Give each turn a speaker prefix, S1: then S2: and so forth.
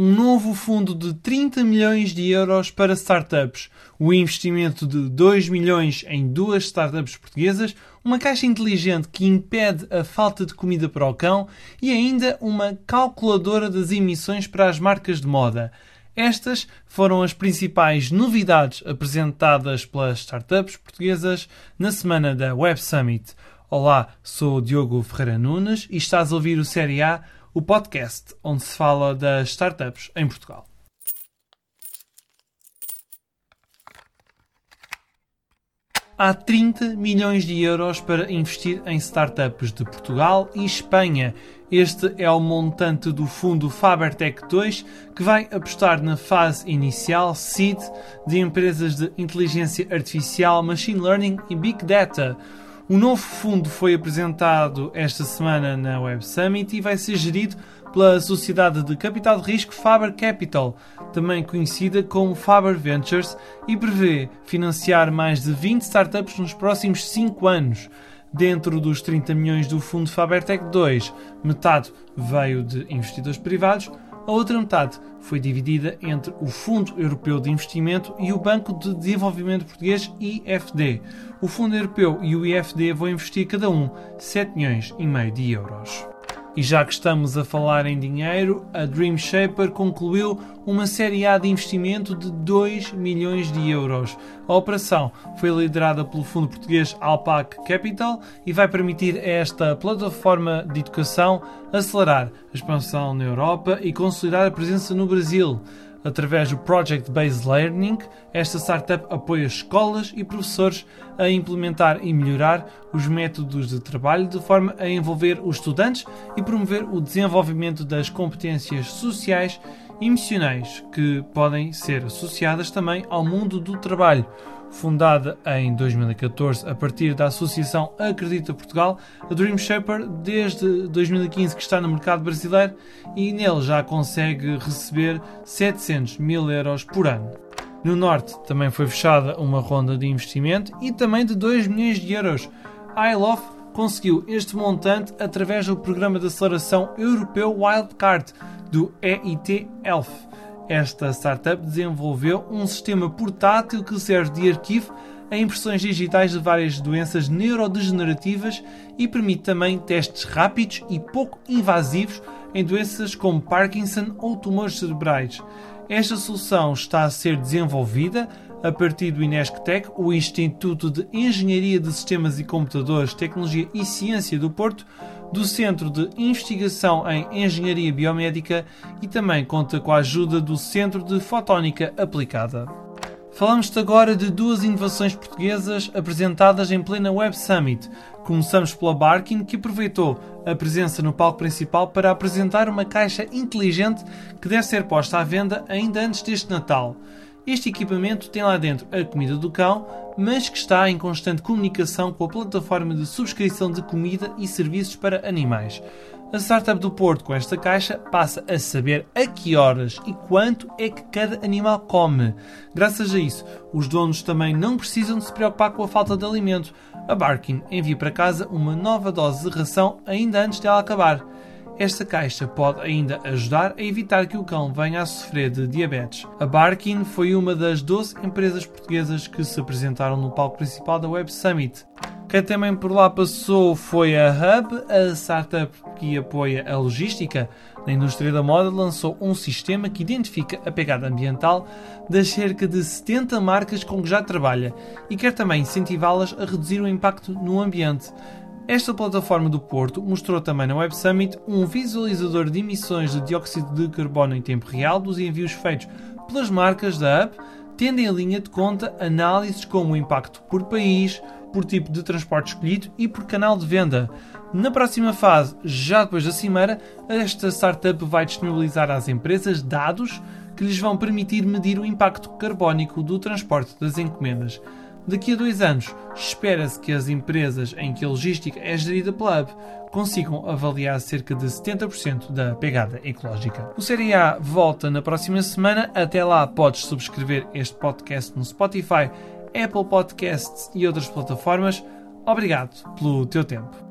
S1: um novo fundo de 30 milhões de euros para startups, o investimento de 2 milhões em duas startups portuguesas, uma caixa inteligente que impede a falta de comida para o cão e ainda uma calculadora das emissões para as marcas de moda. Estas foram as principais novidades apresentadas pelas startups portuguesas na semana da Web Summit. Olá, sou Diogo Ferreira Nunes e estás a ouvir o Série A, o podcast onde se fala das startups em Portugal. Há 30 milhões de euros para investir em startups de Portugal e Espanha. Este é o montante do fundo Fabertech 2 que vai apostar na fase inicial seed de empresas de inteligência artificial, machine learning e big data. O novo fundo foi apresentado esta semana na Web Summit e vai ser gerido pela sociedade de capital de risco Faber Capital, também conhecida como Faber Ventures, e prevê financiar mais de 20 startups nos próximos 5 anos. Dentro dos 30 milhões do fundo Fabertech 2, metade veio de investidores privados, a outra metade foi dividida entre o Fundo Europeu de Investimento e o Banco de Desenvolvimento Português IFD. O Fundo Europeu e o IFD vão investir cada um 7 milhões e meio de euros. E já que estamos a falar em dinheiro, a Dream Shaper concluiu uma série A de investimento de 2 milhões de euros. A operação foi liderada pelo fundo português Alpac Capital e vai permitir a esta plataforma de educação acelerar a expansão na Europa e consolidar a presença no Brasil. Através do Project Based Learning, esta startup apoia escolas e professores a implementar e melhorar os métodos de trabalho de forma a envolver os estudantes e promover o desenvolvimento das competências sociais emocionais que podem ser associadas também ao mundo do trabalho. Fundada em 2014 a partir da Associação Acredita Portugal, a Dream Shaper desde 2015 que está no mercado brasileiro e nele já consegue receber 700 mil euros por ano. No Norte também foi fechada uma ronda de investimento e também de 2 milhões de euros. A ILOF conseguiu este montante através do programa de aceleração europeu Wildcard do EIT ELF esta startup desenvolveu um sistema portátil que serve de arquivo a impressões digitais de várias doenças neurodegenerativas e permite também testes rápidos e pouco invasivos em doenças como Parkinson ou tumores cerebrais. Esta solução está a ser desenvolvida a partir do INESCTEC, o Instituto de Engenharia de Sistemas e Computadores, Tecnologia e Ciência do Porto, do Centro de Investigação em Engenharia Biomédica e também conta com a ajuda do Centro de Fotónica Aplicada. Falamos-te agora de duas inovações portuguesas apresentadas em plena Web Summit. Começamos pela Barkin, que aproveitou a presença no palco principal para apresentar uma caixa inteligente que deve ser posta à venda ainda antes deste Natal. Este equipamento tem lá dentro a comida do cão, mas que está em constante comunicação com a plataforma de subscrição de comida e serviços para animais. A startup do Porto com esta caixa passa a saber a que horas e quanto é que cada animal come. Graças a isso, os donos também não precisam de se preocupar com a falta de alimento. A Barkin envia para casa uma nova dose de ração ainda antes dela acabar. Esta caixa pode ainda ajudar a evitar que o cão venha a sofrer de diabetes. A Barkin foi uma das 12 empresas portuguesas que se apresentaram no palco principal da Web Summit. Quem também por lá passou foi a Hub, a startup que apoia a logística na indústria da moda, lançou um sistema que identifica a pegada ambiental das cerca de 70 marcas com que já trabalha e quer também incentivá-las a reduzir o impacto no ambiente. Esta plataforma do Porto mostrou também na Web Summit um visualizador de emissões de dióxido de carbono em tempo real dos envios feitos pelas marcas da Up, tendo em linha de conta análises como o impacto por país, por tipo de transporte escolhido e por canal de venda. Na próxima fase, já depois da cimeira, esta startup vai disponibilizar às empresas dados que lhes vão permitir medir o impacto carbónico do transporte das encomendas. Daqui a dois anos, espera-se que as empresas em que a logística é gerida pela Hub consigam avaliar cerca de 70% da pegada ecológica. O Série A volta na próxima semana. Até lá, podes subscrever este podcast no Spotify, Apple Podcasts e outras plataformas. Obrigado pelo teu tempo.